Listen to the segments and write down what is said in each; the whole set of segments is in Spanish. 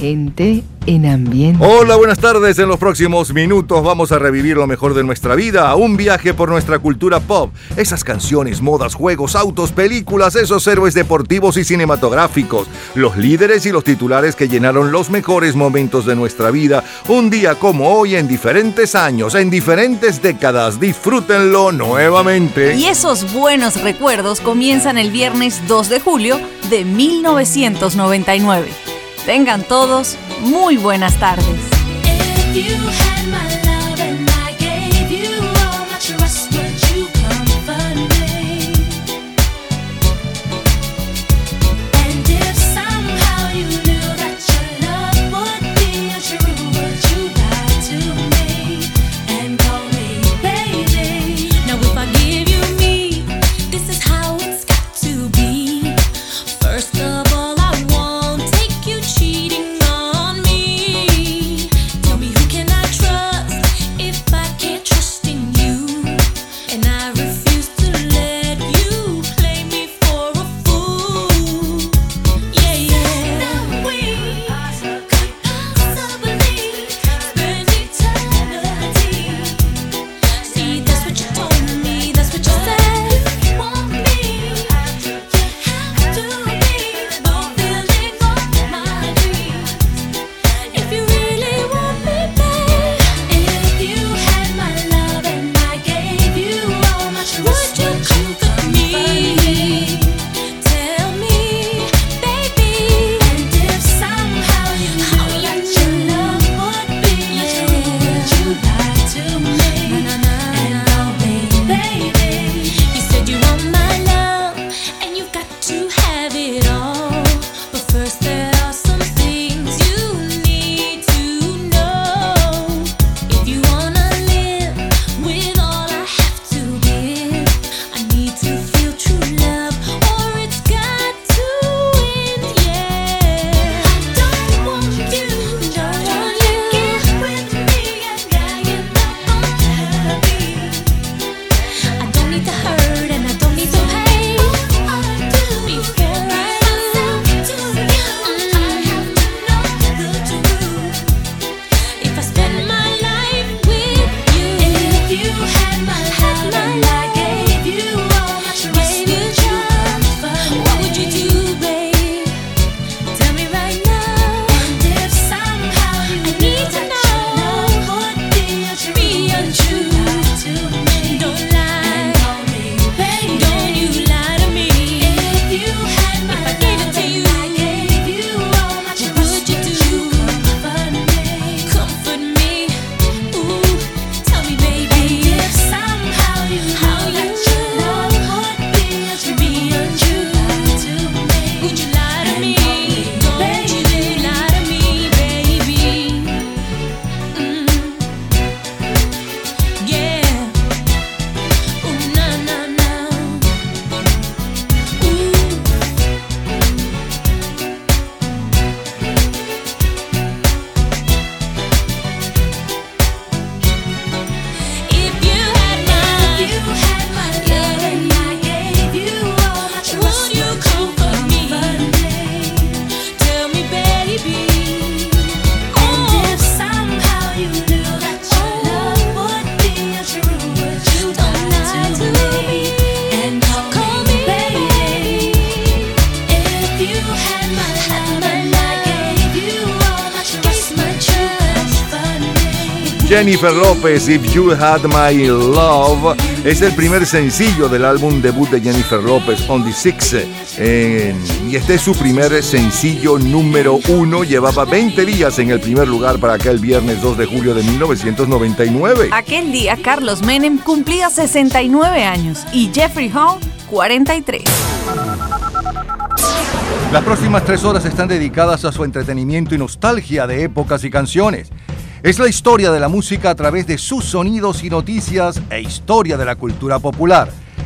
Gente en ambiente. Hola, buenas tardes. En los próximos minutos vamos a revivir lo mejor de nuestra vida, un viaje por nuestra cultura pop. Esas canciones, modas, juegos, autos, películas, esos héroes deportivos y cinematográficos, los líderes y los titulares que llenaron los mejores momentos de nuestra vida, un día como hoy en diferentes años, en diferentes décadas. Disfrútenlo nuevamente. Y esos buenos recuerdos comienzan el viernes 2 de julio de 1999. Tengan todos muy buenas tardes. Jennifer López, If You Had My Love, es el primer sencillo del álbum debut de Jennifer López, On the Six. y este es su primer sencillo número uno. Llevaba 20 días en el primer lugar para aquel viernes 2 de julio de 1999. Aquel día, Carlos Menem cumplía 69 años y Jeffrey Hall 43. Las próximas tres horas están dedicadas a su entretenimiento y nostalgia de épocas y canciones. Es la historia de la música a través de sus sonidos y noticias e historia de la cultura popular.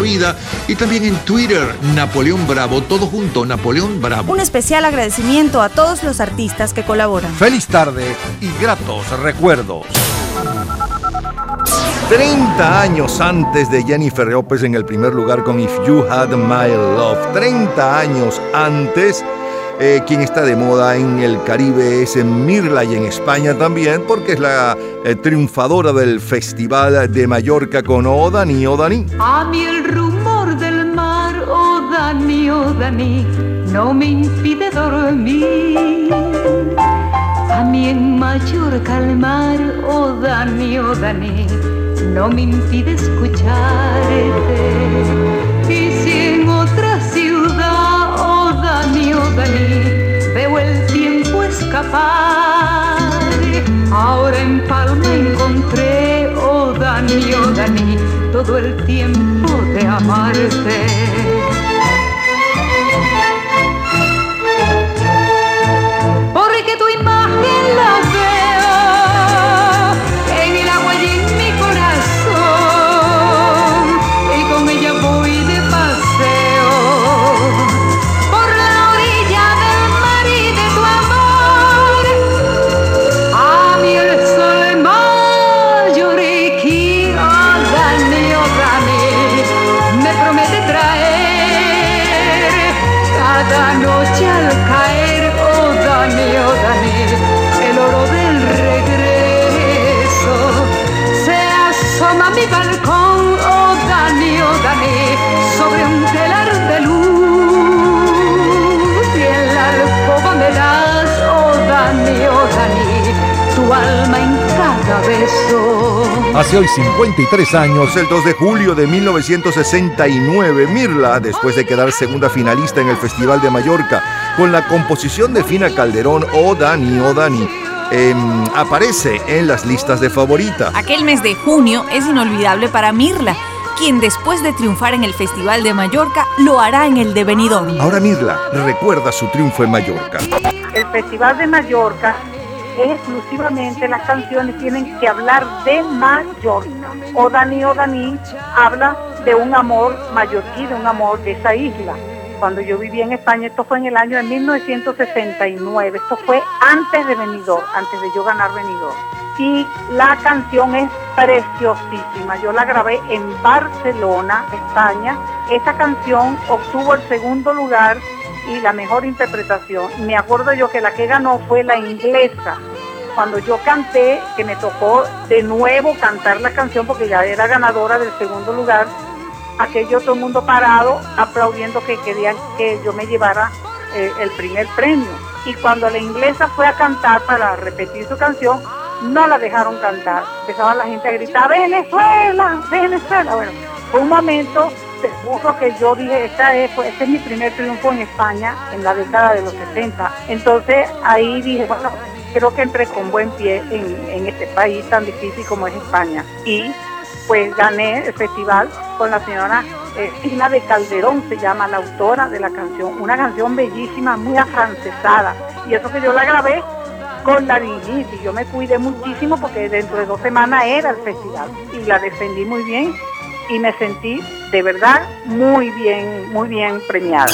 vida y también en Twitter, Napoleón Bravo, todo junto, Napoleón Bravo. Un especial agradecimiento a todos los artistas que colaboran. Feliz tarde y gratos recuerdos. 30 años antes de Jennifer López en el primer lugar con If You Had My Love. 30 años antes eh, quien está de moda en el Caribe es en Mirla y en España también, porque es la eh, triunfadora del Festival de Mallorca con Odani, Odani. A mí el rumor del mar, Odani, Odani, no me impide dormir. A mí en Mallorca el mar, Odani, Odani, no me impide escucharte. Ahora en Palma encontré, oh Dani, oh Dani, todo el tiempo de amarte. Hace hoy 53 años, el 2 de julio de 1969, Mirla, después de quedar segunda finalista en el Festival de Mallorca, con la composición de Fina Calderón, O Dani, O Dani, em, aparece en las listas de favorita. Aquel mes de junio es inolvidable para Mirla, quien después de triunfar en el Festival de Mallorca lo hará en el de Benidorm. Ahora Mirla recuerda su triunfo en Mallorca. el Festival de Mallorca exclusivamente las canciones tienen que hablar de Mallorca. O Dani o Dani habla de un amor mallorquí, de un amor de esa isla. Cuando yo vivía en España, esto fue en el año de 1969, esto fue antes de Benidorm, antes de yo ganar Benidorm. Y la canción es preciosísima, yo la grabé en Barcelona, España. Esa canción obtuvo el segundo lugar y la mejor interpretación. Me acuerdo yo que la que ganó fue la inglesa. Cuando yo canté, que me tocó de nuevo cantar la canción porque ya era ganadora del segundo lugar, aquello todo el mundo parado aplaudiendo que querían que yo me llevara eh, el primer premio. Y cuando la inglesa fue a cantar para repetir su canción, no la dejaron cantar. Empezaba la gente a gritar, Venezuela, Venezuela. Bueno, fue un momento seguro que yo dije, esta es, pues, este es mi primer triunfo en España en la década de los 60. Entonces ahí dije, bueno, creo que entré con buen pie en, este país tan difícil como es España. Y pues gané el festival con la señora eh, Tina de Calderón, se llama la autora de la canción. Una canción bellísima, muy afrancesada. Y eso que yo la grabé con la y Yo me cuidé muchísimo porque dentro de dos semanas era el festival. Y la defendí muy bien y me sentí de verdad muy bien, muy bien premiada.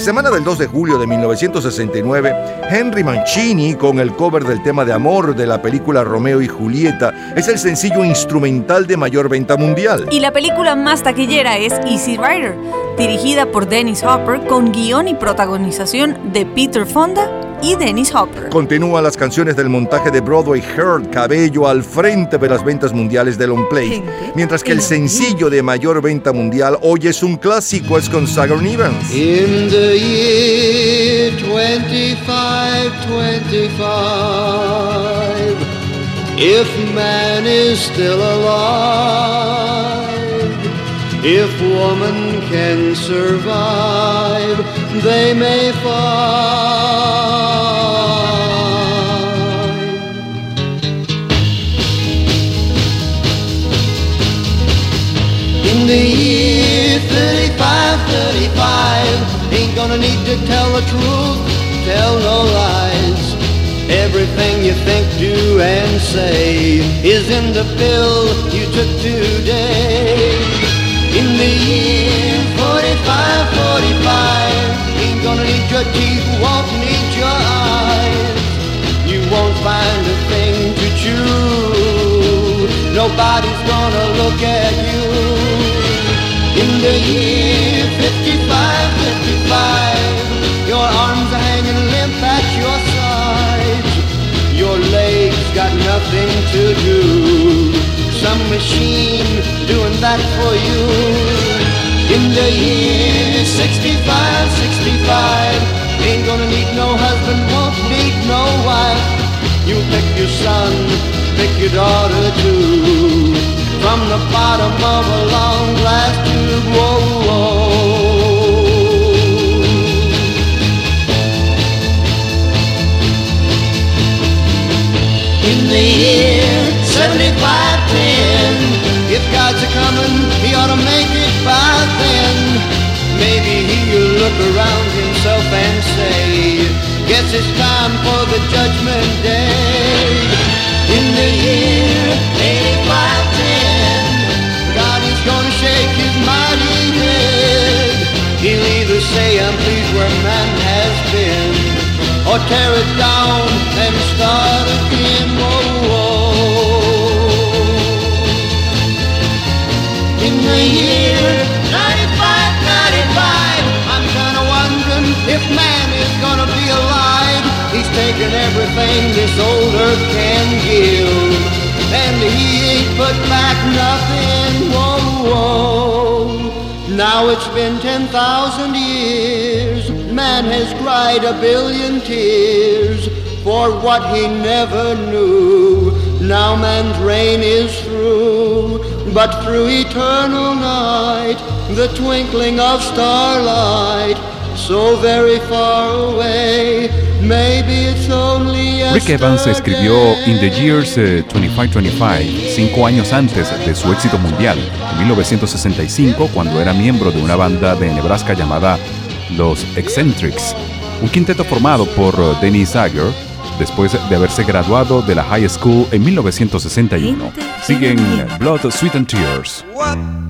Semana del 2 de julio de 1969, Henry Mancini, con el cover del tema de amor de la película Romeo y Julieta, es el sencillo instrumental de mayor venta mundial. Y la película más taquillera es Easy Rider, dirigida por Dennis Hopper con guion y protagonización de Peter Fonda y Dennis Hopper. Continúan las canciones del montaje de Broadway Heard Cabello al frente de las ventas mundiales de Long Play, mientras que el sencillo de mayor venta mundial hoy es un clásico, es con Sigourney Evans. In the year 2525, if man is still alive, if woman can survive, they may find. In the year 35, 35, ain't gonna need to tell the truth, tell no lies. Everything you think, do, and say is in the pill you took today. In the year 45, 45, ain't gonna need your teeth, won't need your eyes. You won't find a thing to chew. Nobody's gonna look at you. In the year 55, 55, your arms are hanging limp at your sides. Your legs got nothing to do. Some machine doing that for you. In the year 65, 65, ain't gonna need no husband, won't need no wife. You pick your son, pick your daughter too. From the bottom of a long glass tube, whoa, whoa. In the year 7510, if God's a coming, he ought to make it by then. Maybe he'll look around himself and say, Guess it's time for the judgment day. In the year 8510, God is gonna shake his mighty head. He'll either say, I'm pleased where man has been, or tear it down and start again. This old earth can give, and he ain't put back nothing. Whoa, whoa. Now it's been 10,000 years, man has cried a billion tears for what he never knew. Now man's reign is through, but through eternal night, the twinkling of starlight, so very far away, maybe it's only Rick Evans escribió In the Years eh, 2525, cinco años antes de su éxito mundial, en 1965, cuando era miembro de una banda de Nebraska llamada Los Eccentrics, un quinteto formado por eh, Dennis Zager, después de haberse graduado de la high school en 1961. Siguen Blood, Sweat and Tears. What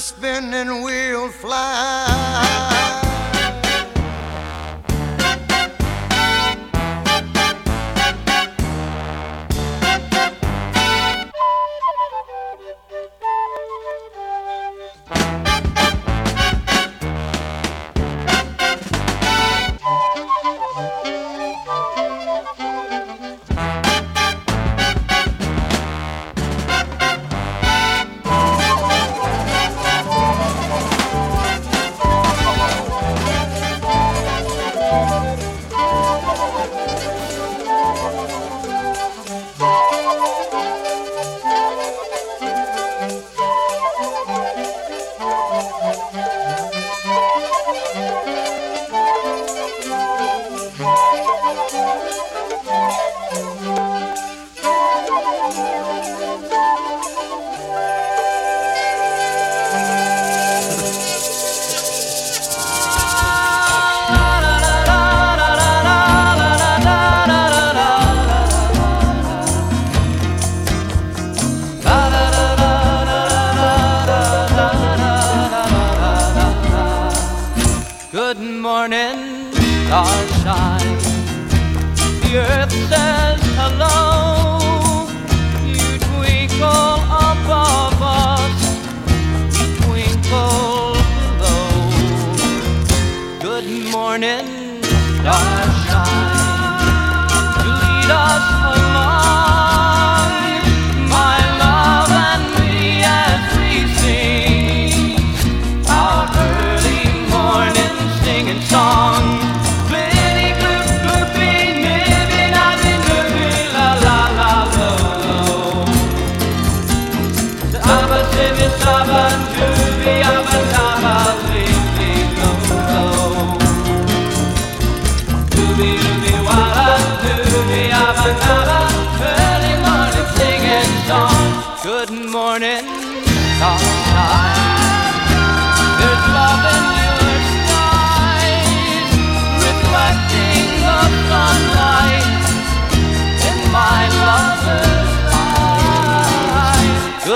spinning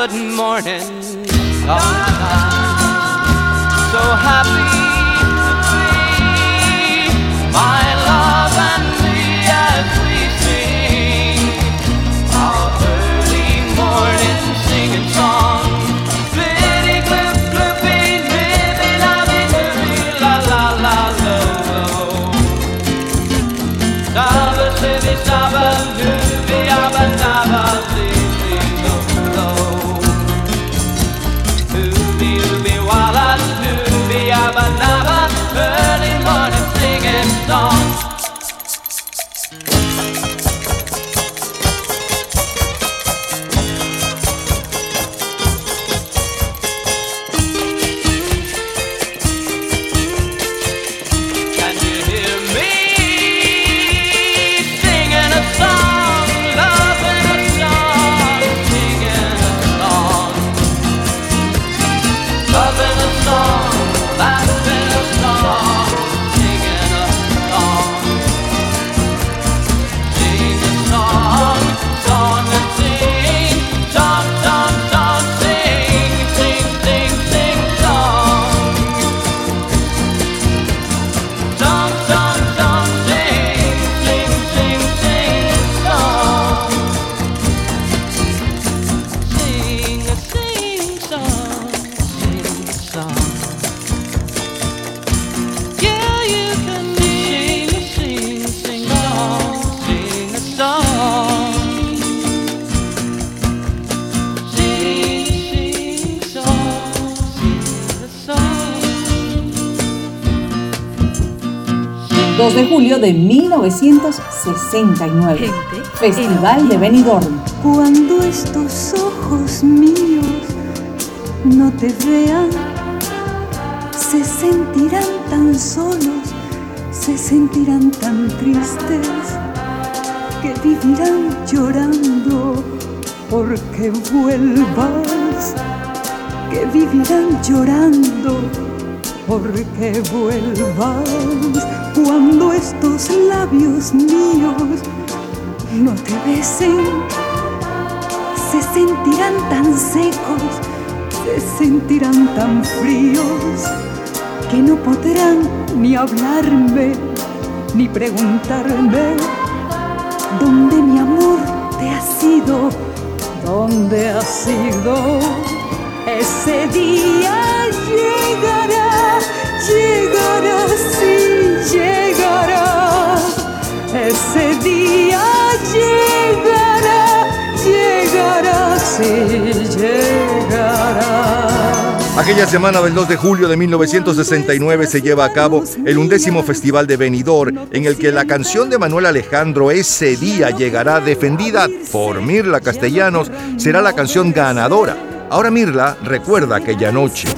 Good morning, sunshine. So happy 1969. Festival de Benidorm. Cuando estos ojos míos no te vean, se sentirán tan solos, se sentirán tan tristes, que vivirán llorando porque vuelvas, que vivirán llorando porque vuelvas cuando estos labios míos no te besen, se sentirán tan secos, se sentirán tan fríos que no podrán ni hablarme ni preguntarme dónde mi amor te ha sido, dónde ha sido. Ese día llegará, llegará, sí llegará. Ese día llegará, llegará, sí llegará. Aquella semana del 2 de julio de 1969 se lleva a cabo el undécimo Festival de Benidorm, en el que la canción de Manuel Alejandro Ese día llegará defendida por Mirla Castellanos, será la canción ganadora. Ahora Mirla recuerda aquella noche.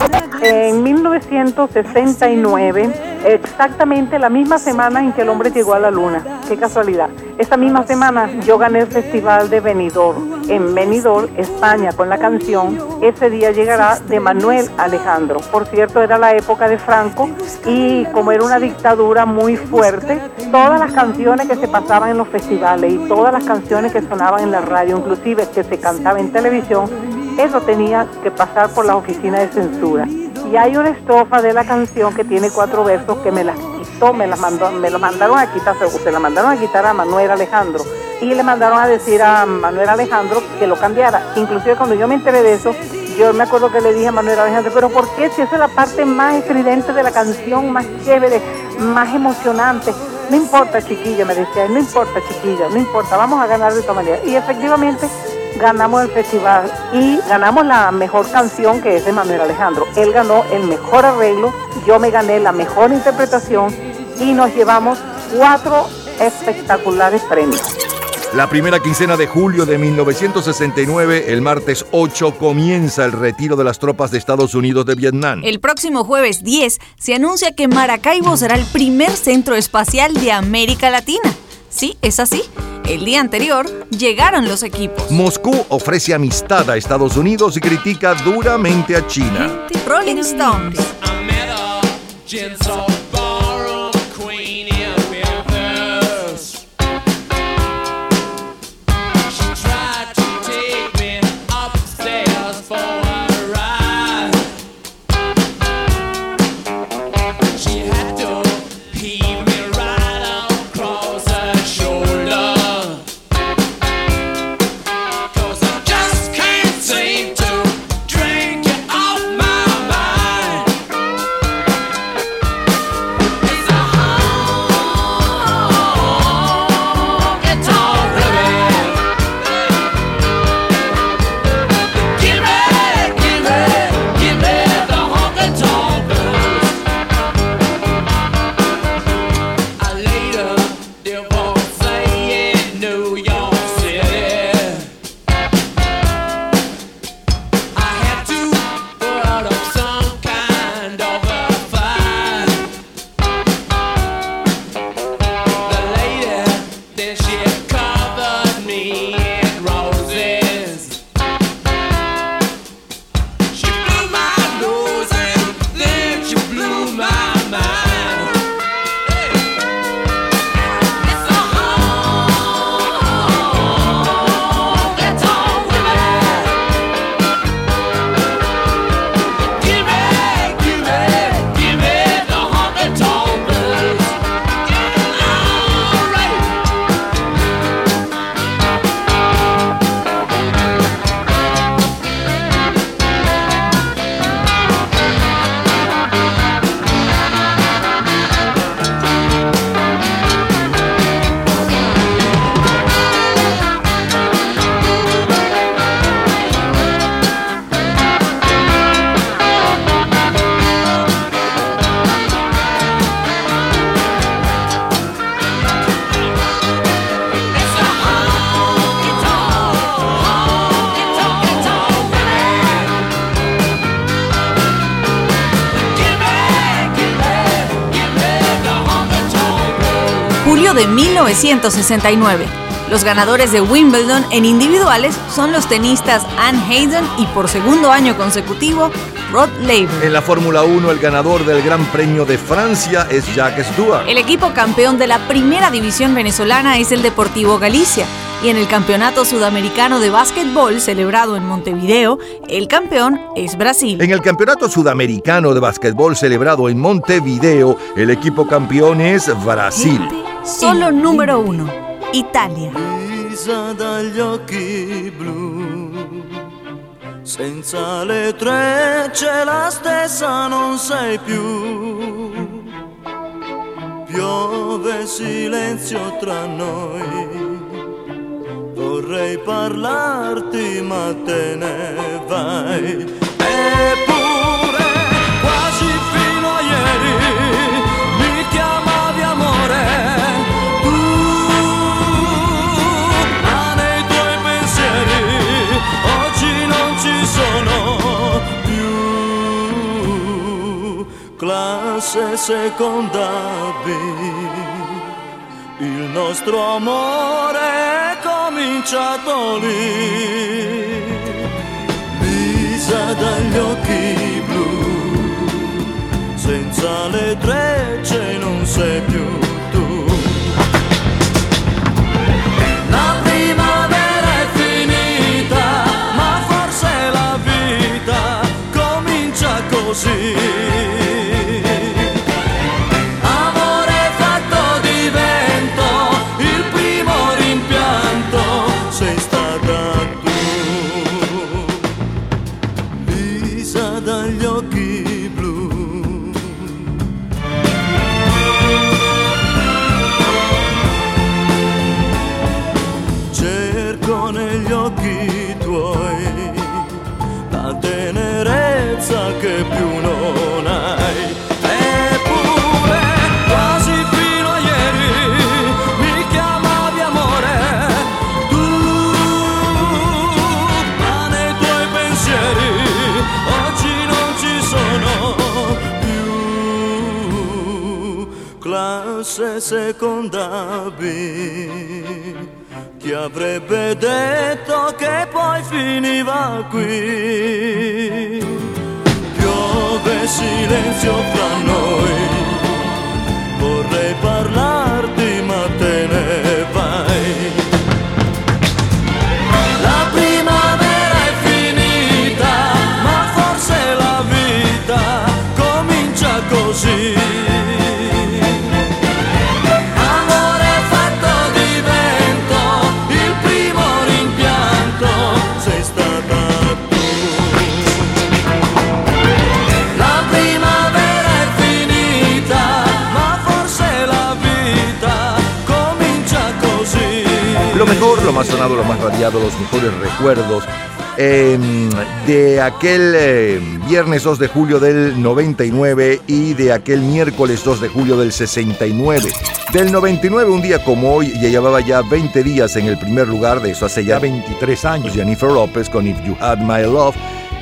En 1969, exactamente la misma semana en que el hombre llegó a la luna. Qué casualidad. Esa misma semana yo gané el Festival de Benidorm en Benidorm, España, con la canción Ese día llegará de Manuel Alejandro. Por cierto, era la época de Franco y como era una dictadura muy fuerte, todas las canciones que se pasaban en los festivales y todas las canciones que sonaban en la radio, inclusive que se cantaba en televisión, eso tenía que pasar por la oficina de censura. Y hay una estrofa de la canción que tiene cuatro versos que me las quitó, me las mandó, me lo mandaron a quitar, se la mandaron a quitar a Manuel Alejandro y le mandaron a decir a Manuel Alejandro que lo cambiara. Inclusive cuando yo me enteré de eso, yo me acuerdo que le dije a Manuel Alejandro, pero ¿por qué si esa es la parte más estridente de la canción, más chévere, más emocionante? No importa, chiquilla, me decía, no importa, chiquilla, no importa, vamos a ganar de esta manera. Y efectivamente ganamos el festival y ganamos la mejor canción que es de Manuel Alejandro. Él ganó el mejor arreglo, yo me gané la mejor interpretación y nos llevamos cuatro espectaculares premios. La primera quincena de julio de 1969, el martes 8, comienza el retiro de las tropas de Estados Unidos de Vietnam. El próximo jueves 10 se anuncia que Maracaibo será el primer centro espacial de América Latina. Sí, es así. El día anterior llegaron los equipos. Moscú ofrece amistad a Estados Unidos y critica duramente a China. Rolling Stones. Los ganadores de Wimbledon en individuales son los tenistas Anne Hayden y por segundo año consecutivo Rod Laver. En la Fórmula 1 el ganador del Gran Premio de Francia es Jacques Stewart. El equipo campeón de la primera división venezolana es el Deportivo Galicia y en el Campeonato Sudamericano de Básquetbol celebrado en Montevideo, el campeón es Brasil. En el Campeonato Sudamericano de Básquetbol celebrado en Montevideo, el equipo campeón es Brasil. Solo número uno, Italia. Lisa dagli occhi blu, senza le tre c'è la stessa, non sei più. Piove silenzio tra noi, vorrei parlarti ma te ne vai. Classe seconda B, il nostro amore è cominciato lì. Lisa dagli occhi blu, senza le trecce non sei più tu. La primavera è finita, ma forse la vita comincia così. Seconda B. Chi avrebbe detto che poi finiva qui? Piove silenzio fra noi, Lo más sonado, lo más radiado, los mejores recuerdos eh, de aquel eh, viernes 2 de julio del 99 y de aquel miércoles 2 de julio del 69. Del 99, un día como hoy, ya llevaba ya 20 días en el primer lugar, de eso hace ya 23 años, Jennifer López con If You Had My Love.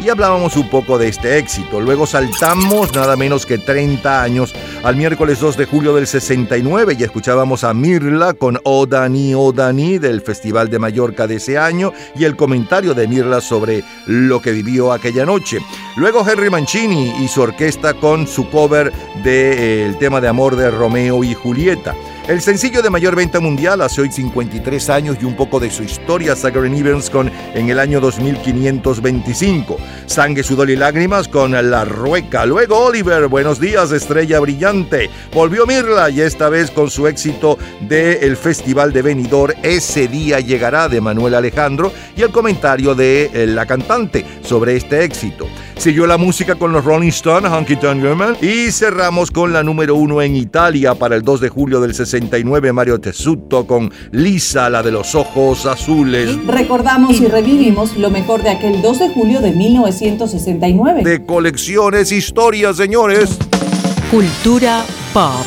Y hablábamos un poco de este éxito. Luego saltamos nada menos que 30 años al miércoles 2 de julio del 69 y escuchábamos a Mirla con O Dani, O Dani del Festival de Mallorca de ese año y el comentario de Mirla sobre lo que vivió aquella noche. Luego Henry Mancini y su orquesta con su cover del tema de amor de Romeo y Julieta. El sencillo de mayor venta mundial hace hoy 53 años y un poco de su historia, Zachary Evans con En el año 2525. Sangre, sudor y lágrimas con La Rueca. Luego Oliver, Buenos días, estrella brillante. Volvió Mirla y esta vez con su éxito del Festival de Benidorm, Ese día llegará de Manuel Alejandro y el comentario de eh, la cantante sobre este éxito. Siguió la música con los Rolling Stones, Honky Tonk Woman, y cerramos con la número uno en Italia para el 2 de julio del 69, Mario Tessuto con Lisa, la de los ojos azules. Recordamos y revivimos lo mejor de aquel 2 de julio de 1969. De colecciones, historias, señores. Cultura pop.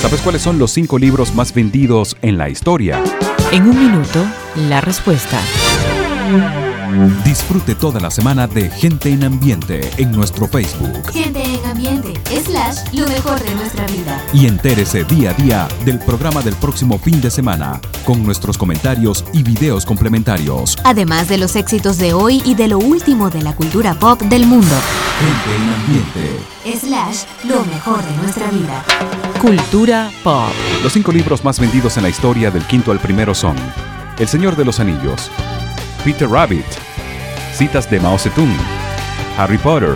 ¿Sabes cuáles son los cinco libros más vendidos en la historia? En un minuto, la respuesta. Disfrute toda la semana de Gente en Ambiente en nuestro Facebook Gente en ambiente, slash, lo mejor de nuestra vida. y entérese día a día del programa del próximo fin de semana con nuestros comentarios y videos complementarios. Además de los éxitos de hoy y de lo último de la cultura pop del mundo. Gente en Ambiente. Slash, lo mejor de nuestra vida. Cultura pop. Los cinco libros más vendidos en la historia del quinto al primero son El Señor de los Anillos, Peter Rabbit, Citas de Mao Zedong, Harry Potter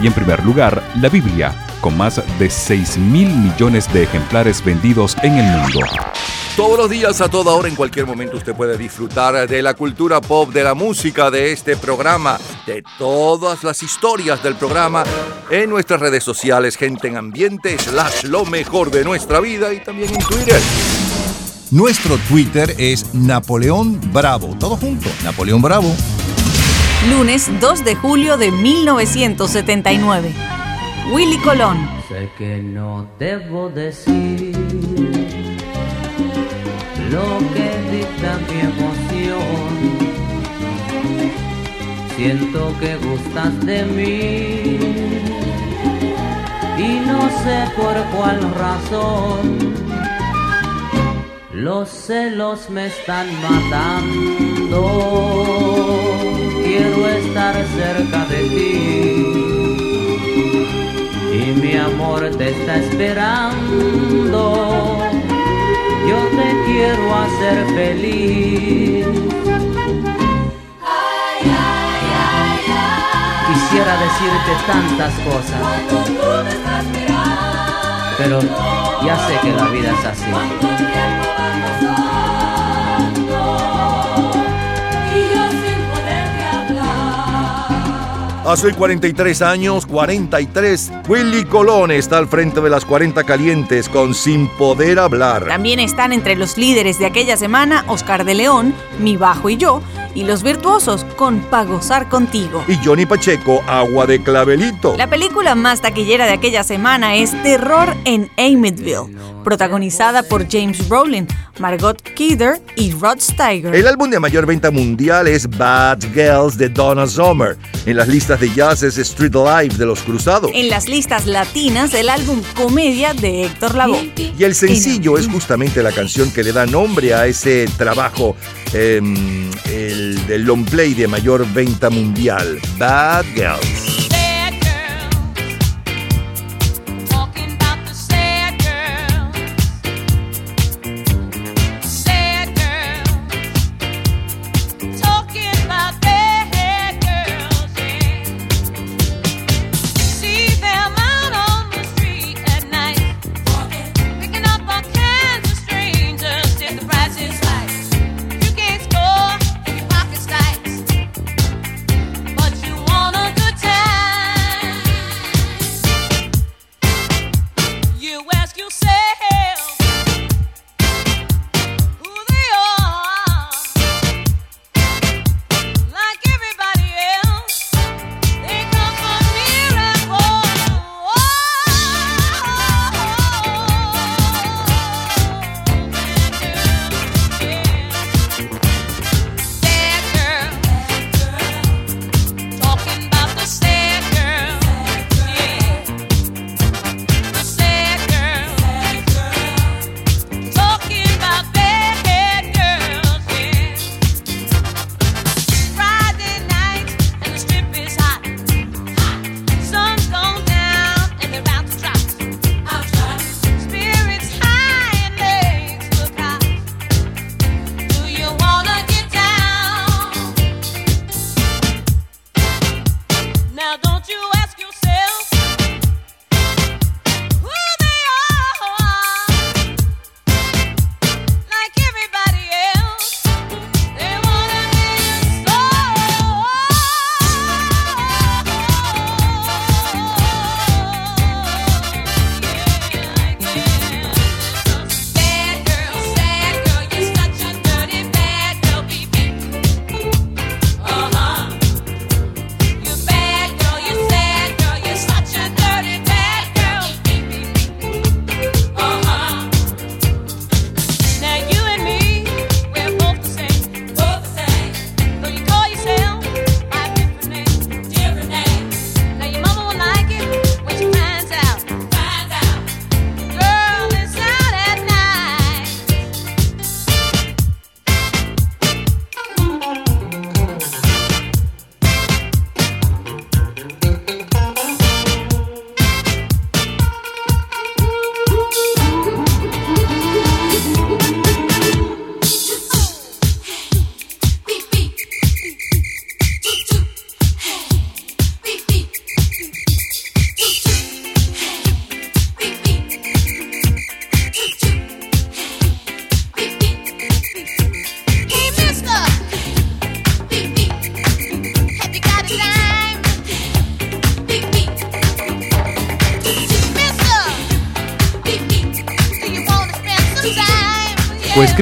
y en primer lugar la Biblia, con más de 6 mil millones de ejemplares vendidos en el mundo. Todos los días, a toda hora, en cualquier momento, usted puede disfrutar de la cultura pop, de la música, de este programa, de todas las historias del programa en nuestras redes sociales, gente en ambiente, slash lo mejor de nuestra vida y también en Twitter. Nuestro Twitter es Napoleón Bravo. Todo junto, Napoleón Bravo. Lunes 2 de julio de 1979. Willy Colón. Sé que no debo decir lo que dicta mi emoción. Siento que gustas de mí y no sé por cuál razón. Los celos me están matando. Quiero estar cerca de ti y mi amor te está esperando. Yo te quiero hacer feliz. Quisiera decirte tantas cosas, pero ya sé que la vida es así. Hace 43 años, 43, Willy Colón está al frente de las 40 calientes con Sin Poder Hablar. También están entre los líderes de aquella semana Oscar de León, Mi Bajo y yo, y los virtuosos con Pa' gozar contigo. Y Johnny Pacheco, Agua de Clavelito. La película más taquillera de aquella semana es Terror en Amityville, protagonizada por James Brolin, Margot Kidder y Rod Steiger. El álbum de mayor venta mundial es Bad Girls de Donna Summer. En las listas de jazz es Street Life de Los Cruzados. En las listas latinas, el álbum Comedia de Héctor Lavoe. Y el sencillo es justamente la canción que le da nombre a ese trabajo, em, el del long play de mayor venta mundial, Bad Girls.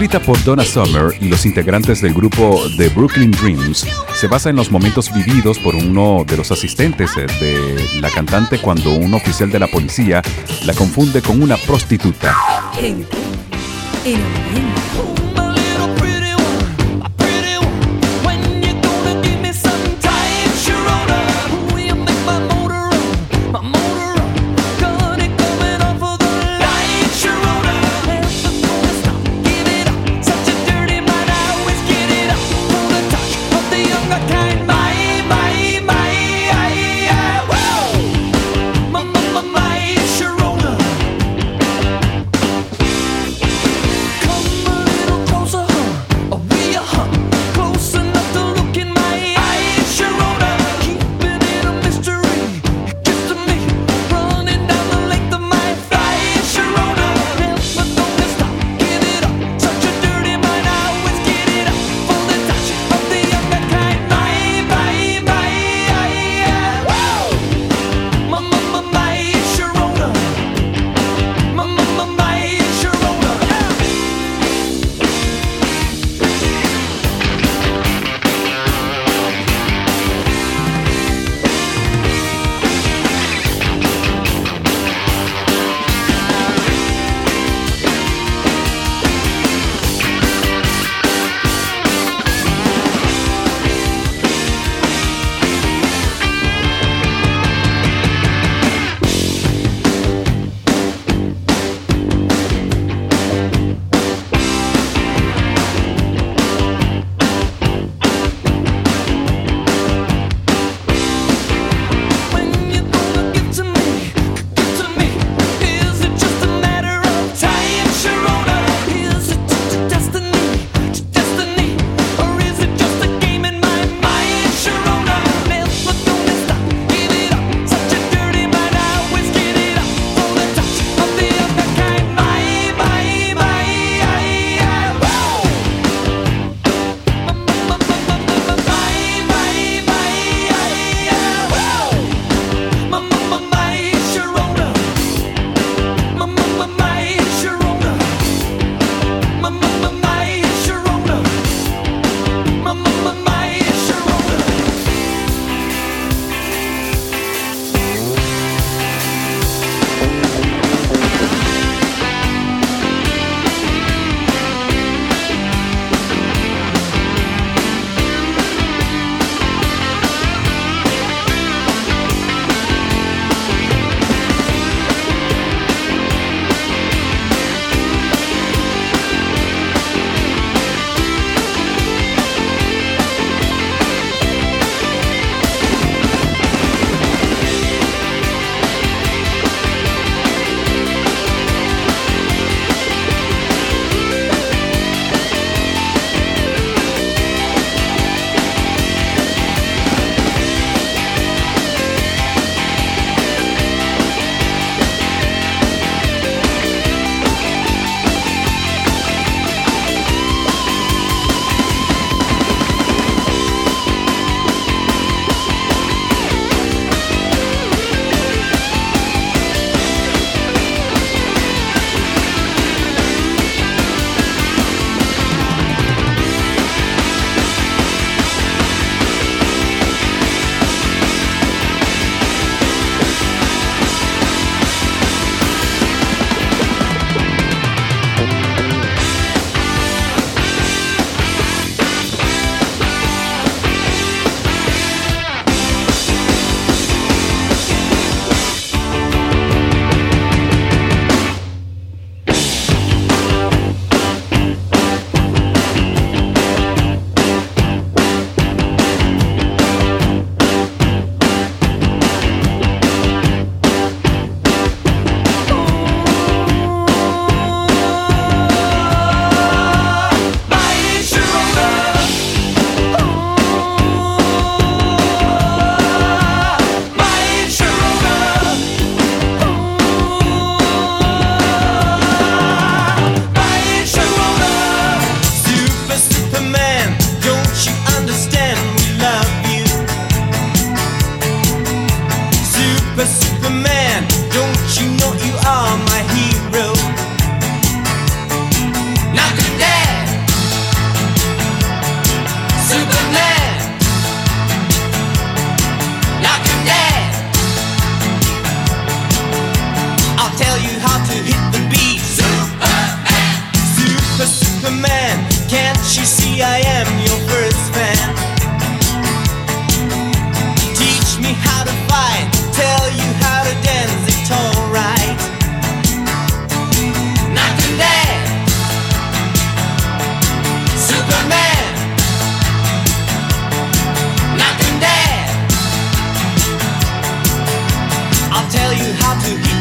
Escrita por Donna Summer y los integrantes del grupo The Brooklyn Dreams. Se basa en los momentos vividos por uno de los asistentes eh, de la cantante cuando un oficial de la policía la confunde con una prostituta.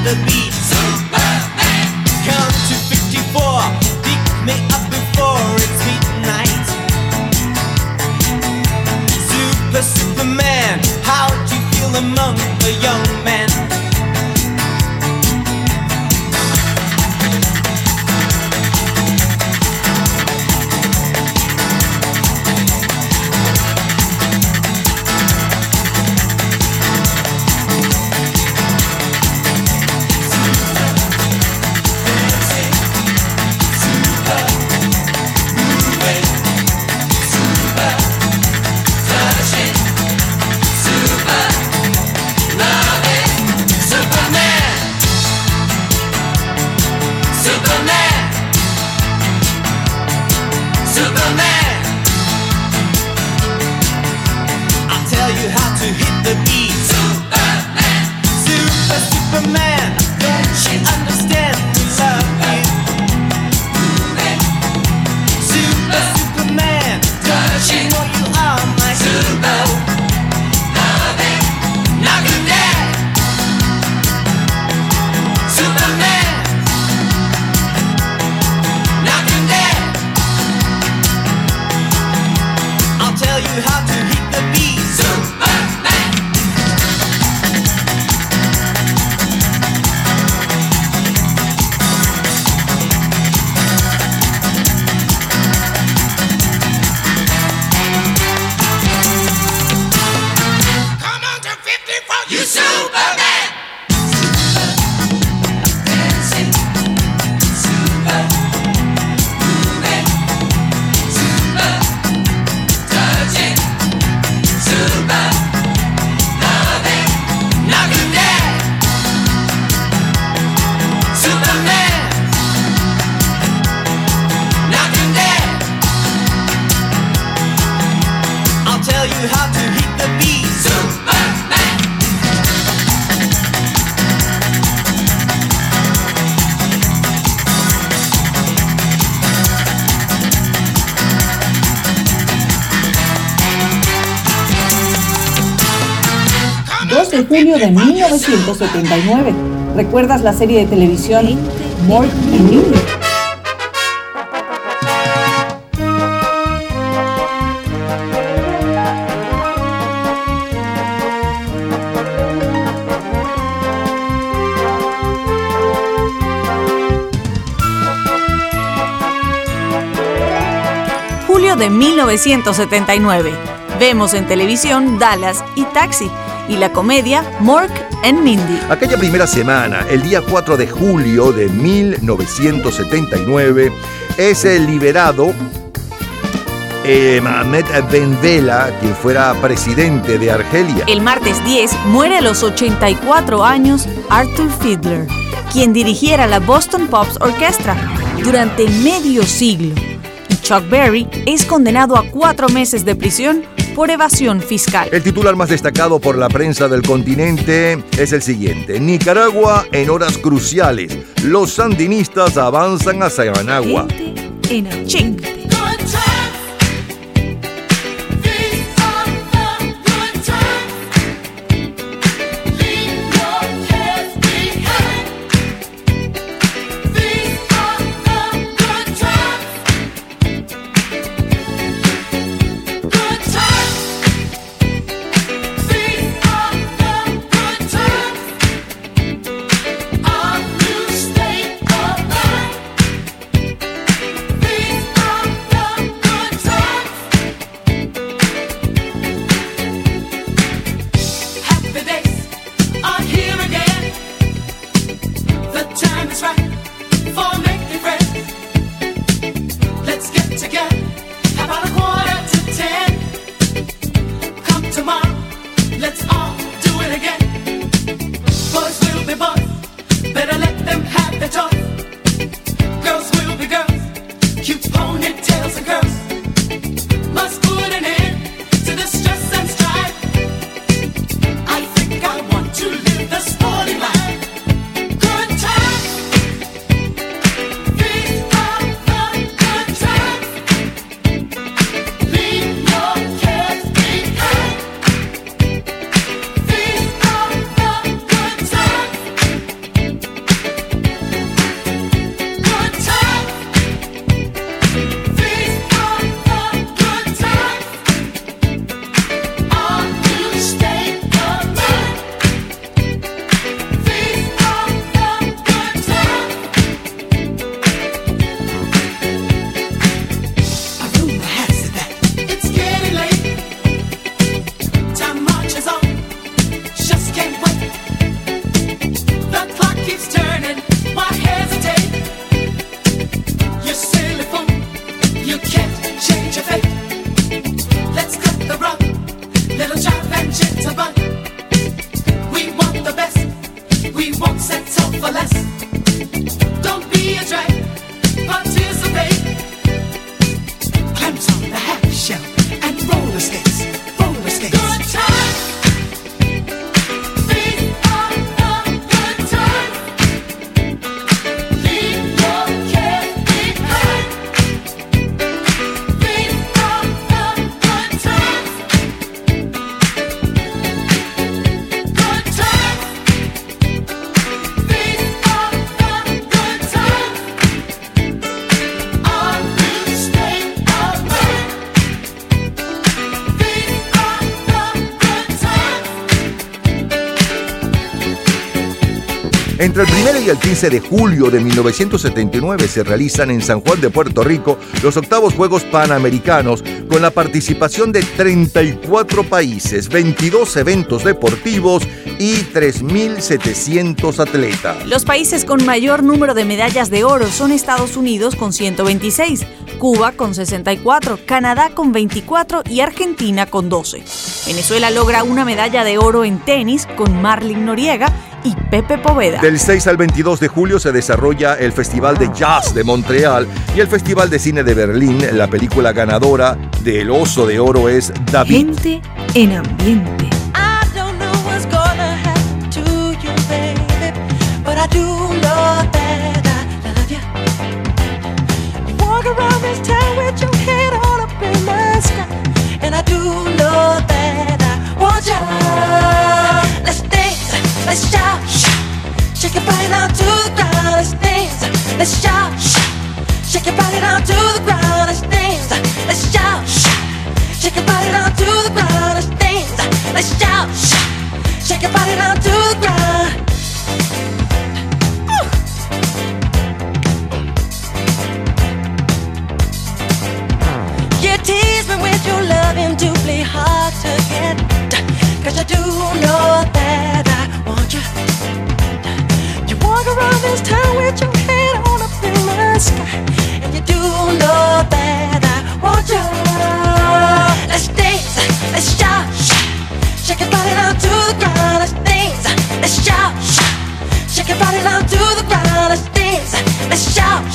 The beat. ...2 de julio de 1979. ¿Recuerdas la serie de televisión Mork y Mindy? De 1979. Vemos en televisión Dallas y Taxi y la comedia Mork and Mindy. Aquella primera semana, el día 4 de julio de 1979, es liberado eh, Mohamed Ben Bella, quien fuera presidente de Argelia. El martes 10 muere a los 84 años Arthur Fiedler, quien dirigiera la Boston Pops Orchestra durante medio siglo. Y Chuck Berry es condenado a cuatro meses de prisión por evasión fiscal. El titular más destacado por la prensa del continente es el siguiente. Nicaragua en horas cruciales. Los sandinistas avanzan hacia Managua. En el Entre el 1 y el 15 de julio de 1979 se realizan en San Juan de Puerto Rico los octavos Juegos Panamericanos con la participación de 34 países, 22 eventos deportivos y 3.700 atletas. Los países con mayor número de medallas de oro son Estados Unidos con 126, Cuba con 64, Canadá con 24 y Argentina con 12. Venezuela logra una medalla de oro en tenis con Marlin Noriega y Pepe Poveda. Del 6 al 22 de julio se desarrolla el Festival de Jazz de Montreal y el Festival de Cine de Berlín. La película ganadora del Oso de Oro es David. Gente en ambiente. Let's shout, shake your body down to the ground. Let's dance, let's shout, shake your body down to the ground. Let's dance, let's shout, shake your body down to the ground. Let's dance, let's shout, shake your body down to the ground. You tease me with your loving. Doubly hard to get. Cause I do know that You walk around this town with your head on up in the sky. And you do know that I want you. Let's dance, let's shout, shake your body down to the ground. Let's dance, let's shout, shake your body down to the ground. Let's dance, let's shout,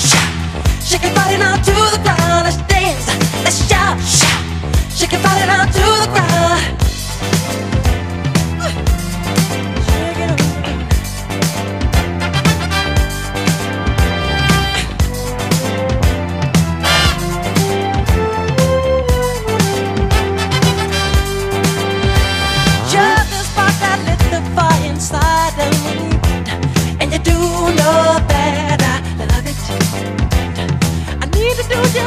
shake your body down to the ground. Let's dance, let's shout, shake your body down to the ground.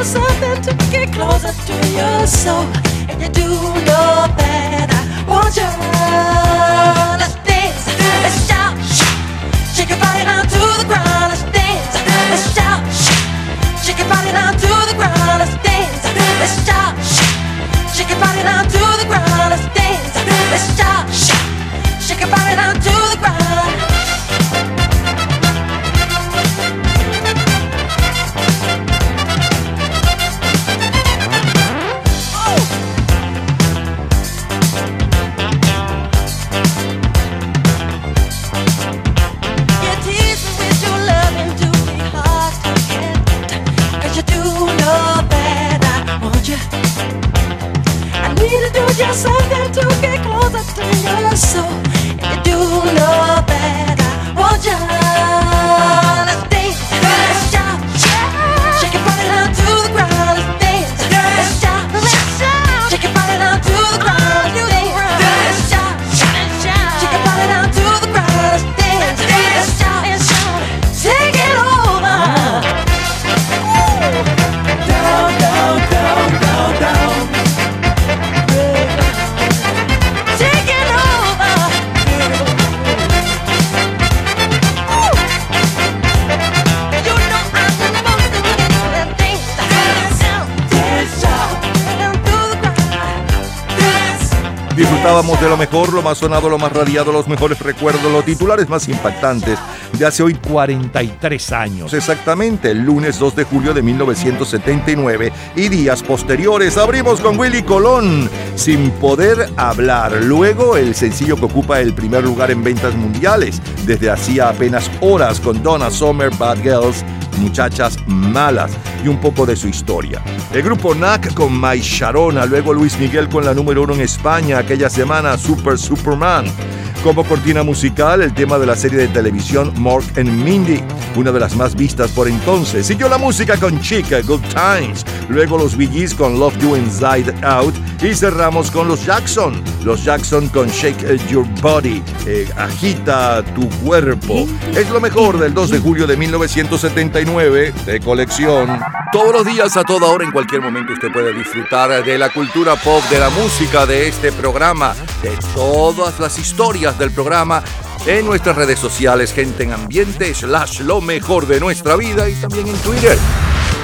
Something to get closer to your soul, and you do know that I want you. Let's dance, let's shout, shake your body down to the ground. Let's dance, let's shout, shake your body down to the ground. Let's dance, let's shout, shake your body down to the ground. Let's dance, let's shout, shake your body down to the ground. De lo mejor, lo más sonado, lo más radiado, los mejores recuerdos, los titulares más impactantes de hace hoy 43 años. Exactamente, el lunes 2 de julio de 1979 y días posteriores abrimos con Willy Colón, sin poder hablar. Luego el sencillo que ocupa el primer lugar en ventas mundiales desde hacía apenas horas con Donna Summer, Bad Girls, Muchachas Malas y un poco de su historia. El grupo NAC con My Sharona, luego Luis Miguel con la número uno en España aquella semana, Super Superman. Como cortina musical, el tema de la serie de televisión Mork and Mindy, una de las más vistas por entonces. Siguió la música con Chica, Good Times, luego los Bee con Love You Inside Out y cerramos con los Jackson. Los Jackson con Shake Your Body, eh, agita tu cuerpo. Es lo mejor del 2 de julio de 1979 de colección. Todos los días, a toda hora, en cualquier momento, usted puede disfrutar de la cultura pop, de la música de este programa, de todas las historias del programa en nuestras redes sociales, gente en ambiente, slash lo mejor de nuestra vida y también en Twitter.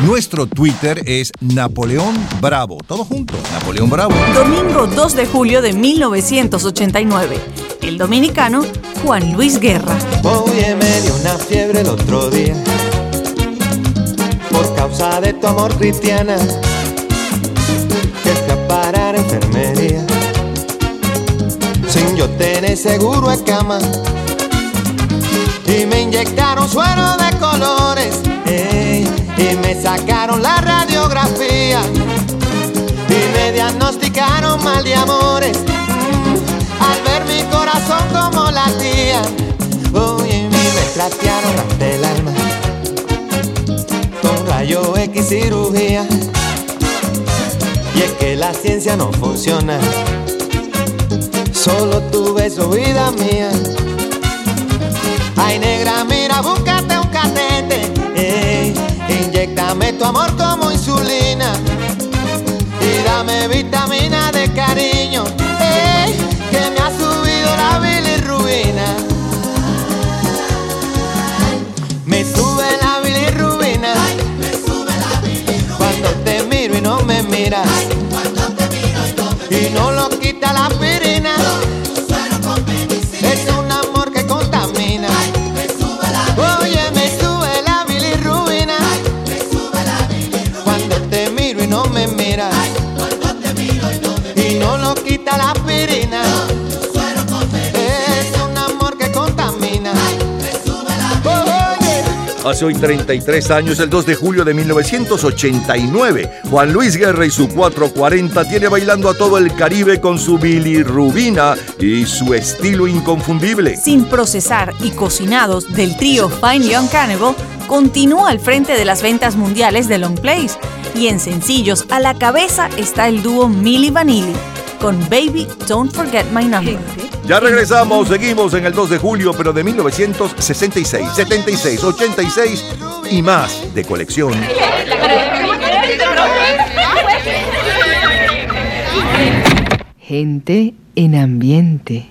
Nuestro Twitter es Napoleón Bravo. Todo junto, Napoleón Bravo. Domingo 2 de julio de 1989. El dominicano Juan Luis Guerra. Oye, me dio una fiebre el otro día por causa de tu amor cristiana que fui a parar enfermería. Sin yo tener seguro de cama. Y me inyectaron suero de colores ey, y me sacaron la radiografía. Y me diagnosticaron mal de amores al ver mi corazón como latía Oye, y me platearon hasta el alma rayo X cirugía. Y es que la ciencia no funciona. Solo tu beso, vida mía. Ay, negra, mira, búscate un catete. Ey, inyectame tu amor como insulina. Y dame vitamina de cariño. Ey, que me ha subido la bilirrubina. Y no lo quita la aspirina. Es un amor que contamina. Oye, me sube la bilirrubina. Cuando te miro y no me miras. Y no lo quita la aspirina. Es Hace hoy 33 años, el 2 de julio de 1989, Juan Luis Guerra y su 440 tiene bailando a todo el Caribe con su bilirrubina y su estilo inconfundible. Sin procesar y cocinados del trío Fine Young Cannibal, continúa al frente de las ventas mundiales de Long Plays. Y en sencillos, a la cabeza está el dúo Milli Vanilli con Baby Don't Forget My Number. Ya regresamos, seguimos en el 2 de julio, pero de 1966, 76, 86 y más de colección. Gente en ambiente.